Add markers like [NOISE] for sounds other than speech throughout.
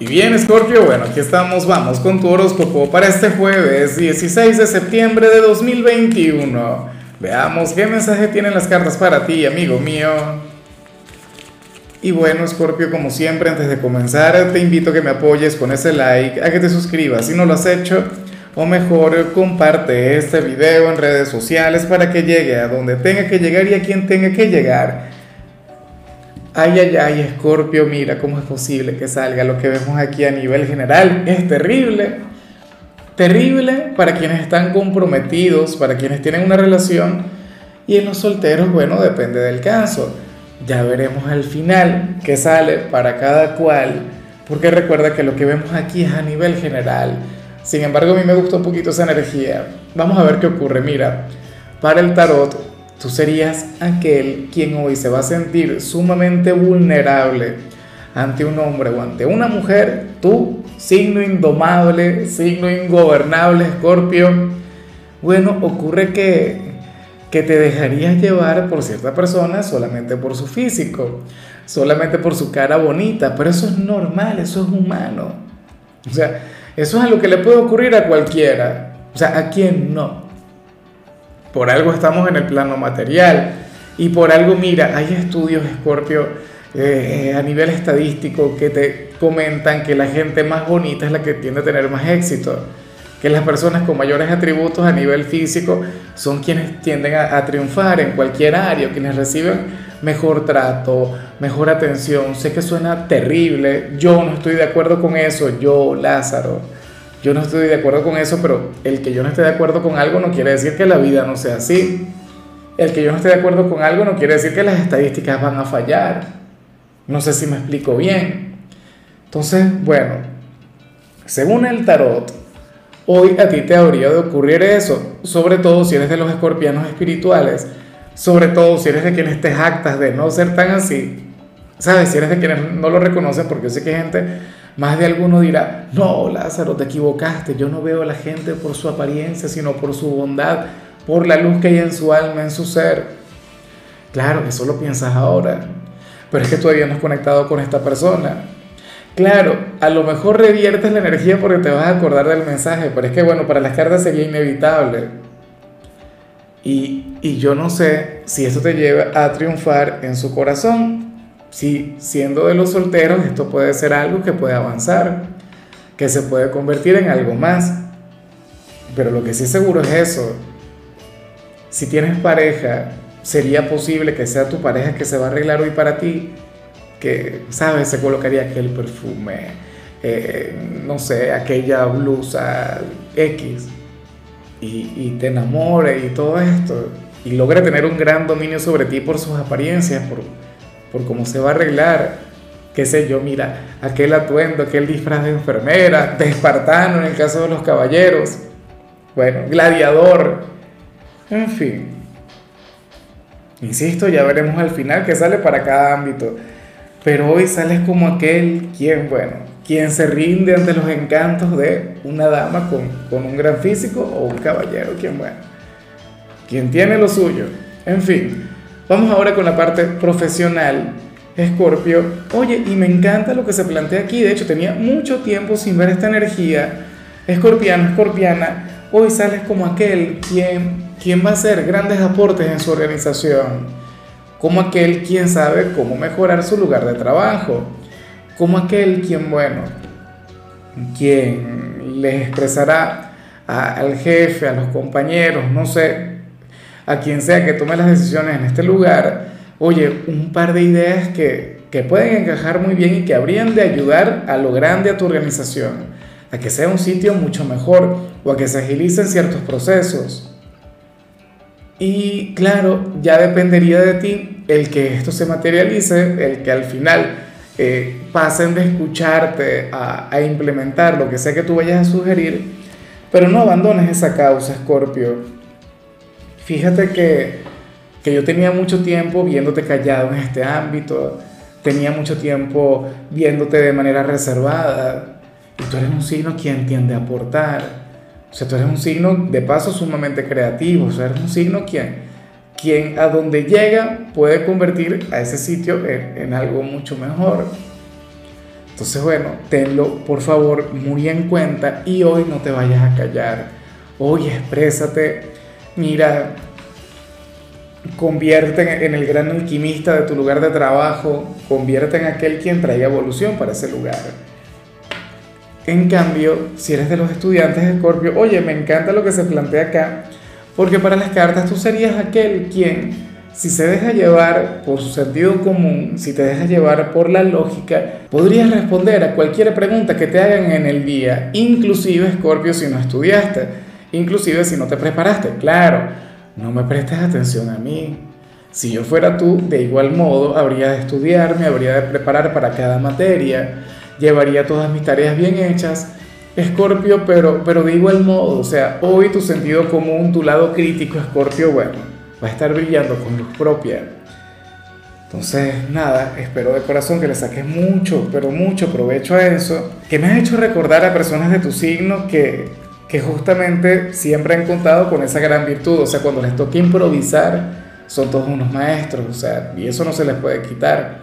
Y bien, Scorpio, bueno, aquí estamos, vamos con tu horóscopo para este jueves 16 de septiembre de 2021. Veamos qué mensaje tienen las cartas para ti, amigo mío. Y bueno, Scorpio, como siempre, antes de comenzar, te invito a que me apoyes con ese like, a que te suscribas si no lo has hecho, o mejor, comparte este video en redes sociales para que llegue a donde tenga que llegar y a quien tenga que llegar. Ay, ay, ay, Escorpio, mira cómo es posible que salga lo que vemos aquí a nivel general. Es terrible. Terrible para quienes están comprometidos, para quienes tienen una relación. Y en los solteros, bueno, depende del caso. Ya veremos al final qué sale para cada cual. Porque recuerda que lo que vemos aquí es a nivel general. Sin embargo, a mí me gusta un poquito esa energía. Vamos a ver qué ocurre. Mira, para el tarot Tú serías aquel quien hoy se va a sentir sumamente vulnerable ante un hombre o ante una mujer. Tú, signo indomable, signo ingobernable, escorpio. Bueno, ocurre que, que te dejarías llevar por cierta persona solamente por su físico, solamente por su cara bonita, pero eso es normal, eso es humano. O sea, eso es a lo que le puede ocurrir a cualquiera. O sea, ¿a quién no? Por algo estamos en el plano material. Y por algo, mira, hay estudios, Scorpio, eh, a nivel estadístico que te comentan que la gente más bonita es la que tiende a tener más éxito, que las personas con mayores atributos a nivel físico son quienes tienden a, a triunfar en cualquier área, quienes reciben mejor trato, mejor atención. Sé que suena terrible, yo no estoy de acuerdo con eso, yo, Lázaro yo no estoy de acuerdo con eso, pero el que yo no esté de acuerdo con algo no quiere decir que la vida no sea así. El que yo no esté de acuerdo con algo no quiere decir que las estadísticas van a fallar. No sé si me explico bien. Entonces, bueno, según el tarot, hoy a ti te habría de ocurrir eso, sobre todo si eres de los escorpianos espirituales, sobre todo si eres de quienes te jactas de no ser tan así, ¿sabes? Si eres de quienes no lo reconocen, porque yo sé que hay gente más de alguno dirá, no, Lázaro, te equivocaste, yo no veo a la gente por su apariencia, sino por su bondad, por la luz que hay en su alma, en su ser. Claro, eso lo piensas ahora, pero es que todavía no has conectado con esta persona. Claro, a lo mejor reviertes la energía porque te vas a acordar del mensaje, pero es que bueno, para las cartas sería inevitable. Y, y yo no sé si esto te lleva a triunfar en su corazón si siendo de los solteros esto puede ser algo que puede avanzar, que se puede convertir en algo más. Pero lo que sí seguro es eso. Si tienes pareja, sería posible que sea tu pareja que se va a arreglar hoy para ti, que, ¿sabes? Se colocaría aquel perfume, eh, no sé, aquella blusa X, y, y te enamore y todo esto, y logre tener un gran dominio sobre ti por sus apariencias, por por cómo se va a arreglar, qué sé yo, mira, aquel atuendo, aquel disfraz de enfermera, de espartano en el caso de los caballeros, bueno, gladiador, en fin. Insisto, ya veremos al final qué sale para cada ámbito, pero hoy sales como aquel quien, bueno, quien se rinde ante los encantos de una dama con, con un gran físico o un caballero, quien, bueno, quien tiene lo suyo, en fin. Vamos ahora con la parte profesional. Escorpio, oye, y me encanta lo que se plantea aquí. De hecho, tenía mucho tiempo sin ver esta energía. Escorpiano, escorpiana, hoy sales como aquel quien, quien va a hacer grandes aportes en su organización. Como aquel quien sabe cómo mejorar su lugar de trabajo. Como aquel quien, bueno, quien le expresará al jefe, a los compañeros, no sé, a quien sea que tome las decisiones en este lugar, oye, un par de ideas que, que pueden encajar muy bien y que habrían de ayudar a lo grande a tu organización, a que sea un sitio mucho mejor o a que se agilicen ciertos procesos. Y claro, ya dependería de ti el que esto se materialice, el que al final eh, pasen de escucharte a, a implementar lo que sea que tú vayas a sugerir, pero no abandones esa causa, Scorpio Fíjate que, que yo tenía mucho tiempo viéndote callado en este ámbito, tenía mucho tiempo viéndote de manera reservada, y tú eres un signo quien tiende a aportar. O sea, tú eres un signo de paso sumamente creativo, o sea, eres un signo quien, quien a donde llega puede convertir a ese sitio en, en algo mucho mejor. Entonces, bueno, tenlo por favor muy en cuenta y hoy no te vayas a callar. Hoy exprésate. Mira, convierte en el gran alquimista de tu lugar de trabajo, convierte en aquel quien traiga evolución para ese lugar. En cambio, si eres de los estudiantes de Scorpio, oye, me encanta lo que se plantea acá, porque para las cartas tú serías aquel quien si se deja llevar por su sentido común, si te deja llevar por la lógica, podrías responder a cualquier pregunta que te hagan en el día, inclusive Scorpio si no estudiaste, inclusive si no te preparaste. Claro, no me prestes atención a mí. Si yo fuera tú, de igual modo, habría de estudiar, me habría de preparar para cada materia, llevaría todas mis tareas bien hechas. Escorpio, pero, pero de igual modo, o sea, hoy tu sentido común, tu lado crítico, Escorpio, bueno, va a estar brillando con luz propia. Entonces, nada, espero de corazón que le saques mucho, pero mucho provecho a eso, que me has hecho recordar a personas de tu signo que, que justamente siempre han contado con esa gran virtud, o sea, cuando les toca improvisar, son todos unos maestros, o sea, y eso no se les puede quitar.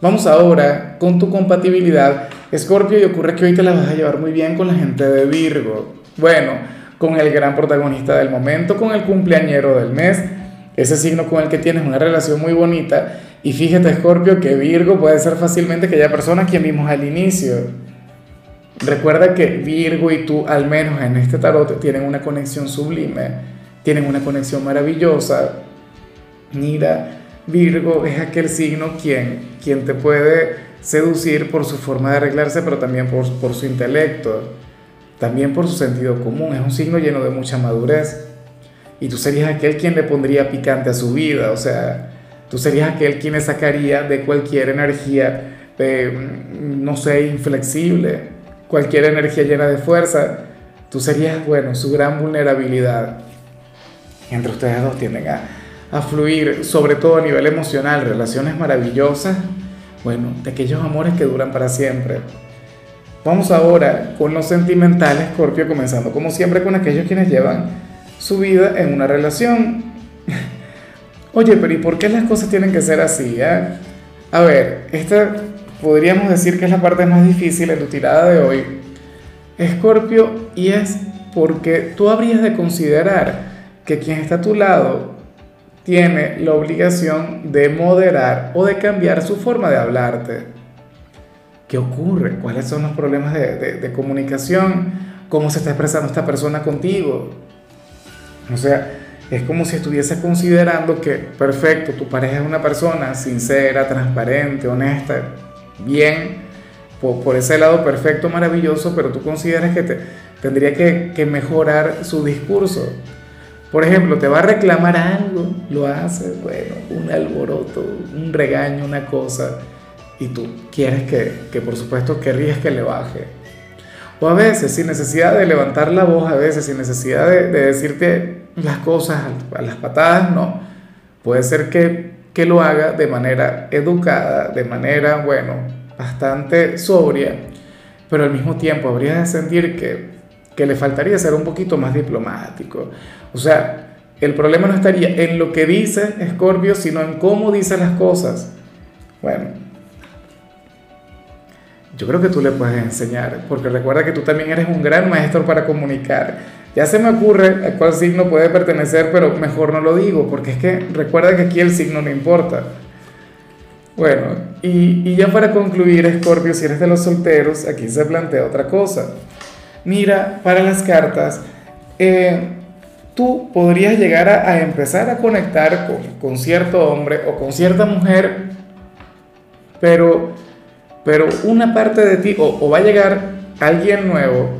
Vamos ahora con tu compatibilidad, Escorpio, y ocurre que hoy te la vas a llevar muy bien con la gente de Virgo. Bueno, con el gran protagonista del momento, con el cumpleañero del mes, ese signo con el que tienes una relación muy bonita. Y fíjate, Scorpio, que Virgo puede ser fácilmente aquella persona a quien vimos al inicio. Recuerda que Virgo y tú, al menos en este tarot, tienen una conexión sublime, tienen una conexión maravillosa. Mira, Virgo es aquel signo quien, quien te puede seducir por su forma de arreglarse, pero también por, por su intelecto también por su sentido común. Es un signo lleno de mucha madurez. Y tú serías aquel quien le pondría picante a su vida, o sea, tú serías aquel quien le sacaría de cualquier energía, no sé, inflexible, cualquier energía llena de fuerza. Tú serías, bueno, su gran vulnerabilidad. Entre ustedes dos tienden a, a fluir, sobre todo a nivel emocional, relaciones maravillosas, bueno, de aquellos amores que duran para siempre. Vamos ahora con los sentimentales, Scorpio, comenzando como siempre con aquellos quienes llevan su vida en una relación. [LAUGHS] Oye, pero ¿y por qué las cosas tienen que ser así? Eh? A ver, esta podríamos decir que es la parte más difícil en tu tirada de hoy. Escorpio, y es porque tú habrías de considerar que quien está a tu lado tiene la obligación de moderar o de cambiar su forma de hablarte. ¿Qué ocurre? ¿Cuáles son los problemas de, comunicación? ¿Cómo se está expresando esta persona contigo? O sea, es como si estuviese considerando que, perfecto, tu pareja es una persona sincera, transparente, honesta, bien, por, ese lado perfecto, maravilloso, pero tú consideras que te, tendría que, que, mejorar su discurso. Por ejemplo, te va a reclamar algo, lo hace, bueno, un alboroto, un regaño, una cosa y tú quieres que, que por supuesto querrías que le baje. O a veces sin necesidad de levantar la voz, a veces sin necesidad de, de decirte las cosas a las patadas, no. Puede ser que, que lo haga de manera educada, de manera, bueno, bastante sobria, pero al mismo tiempo habría de sentir que, que le faltaría ser un poquito más diplomático. O sea, el problema no estaría en lo que dice Scorpio, sino en cómo dice las cosas. Bueno, yo creo que tú le puedes enseñar, porque recuerda que tú también eres un gran maestro para comunicar. Ya se me ocurre a cuál signo puede pertenecer, pero mejor no lo digo, porque es que recuerda que aquí el signo no importa. Bueno, y, y ya para concluir, Scorpio, si eres de los solteros, aquí se plantea otra cosa. Mira, para las cartas, eh, tú podrías llegar a, a, empezar a conectar con, con cierto hombre o con cierta mujer, pero pero una parte de ti, o, va a llegar alguien nuevo,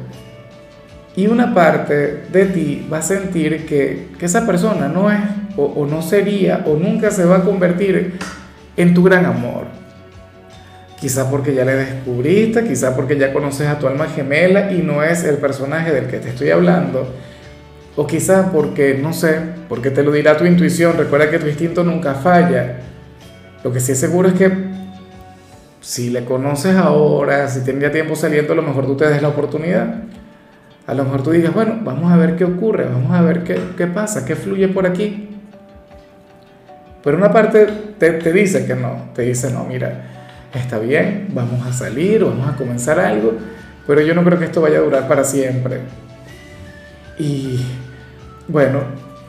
y una parte de ti va a sentir que, esa persona no es, o, no sería, o nunca se va a convertir en tu gran amor. Quizá porque ya le descubriste, quizá porque ya conoces a tu alma gemela y no es el personaje del que te estoy hablando. O quizá porque, no sé, porque te lo dirá tu intuición. Recuerda que tu instinto nunca falla. Lo que sí es seguro es que si le conoces ahora, si tendría tiempo saliendo, a lo mejor tú te des la oportunidad. A lo mejor tú digas, bueno, vamos a ver qué ocurre, vamos a ver qué, qué pasa, qué fluye por aquí. Pero una parte te, te, dice que no, te dice, no, mira, está bien, vamos a salir, vamos a comenzar algo, pero yo no creo que esto vaya a durar para siempre. Y bueno,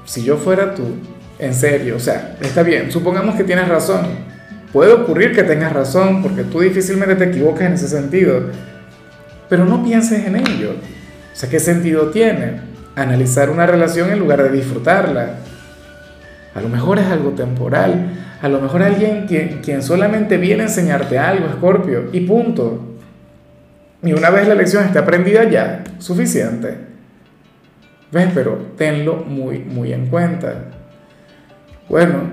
si yo fuera tú, en serio, o sea, está bien, supongamos que tienes razón. Puede ocurrir que tengas razón, porque tú difícilmente te equivocas en ese sentido, pero no pienses en ello. O sea, ¿qué sentido tiene analizar una relación en lugar de disfrutarla? A lo mejor es algo temporal, a lo mejor alguien quien, quien solamente viene a enseñarte algo, Escorpio, y punto. Y una vez la lección esté aprendida ya, suficiente. ¿Ves? Pero tenlo muy, muy en cuenta. Bueno,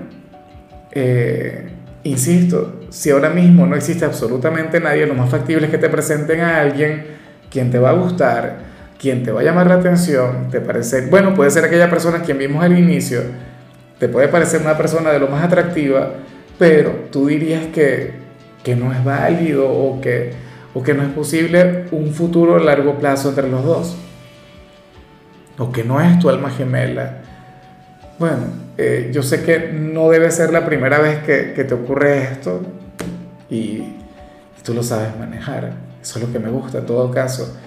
eh, insisto, si ahora mismo no existe absolutamente nadie, lo más factible es que te presenten a alguien quien te va a gustar, quien te va a llamar la atención, te parece, bueno, puede ser aquella persona quien vimos al inicio, te puede parecer una persona de lo más atractiva, pero tú dirías que, que no es válido o que, o que no es posible un futuro a largo plazo entre los dos, o que no es tu alma gemela. Bueno, eh, yo sé que no debe ser la primera vez que, te ocurre esto y, y tú lo sabes manejar. Eso es lo que me gusta en todo caso.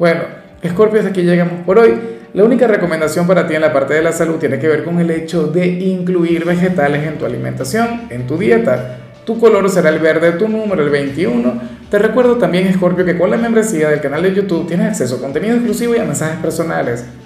Bueno, Scorpio, hasta aquí llegamos por hoy. La única recomendación para ti en la parte de la salud tiene que ver con el hecho de incluir vegetales en tu alimentación, en tu dieta. Tu color será el verde, tu número el 21. Te recuerdo también, Scorpio, que con la membresía del canal de YouTube tienes acceso a contenido exclusivo y a mensajes personales.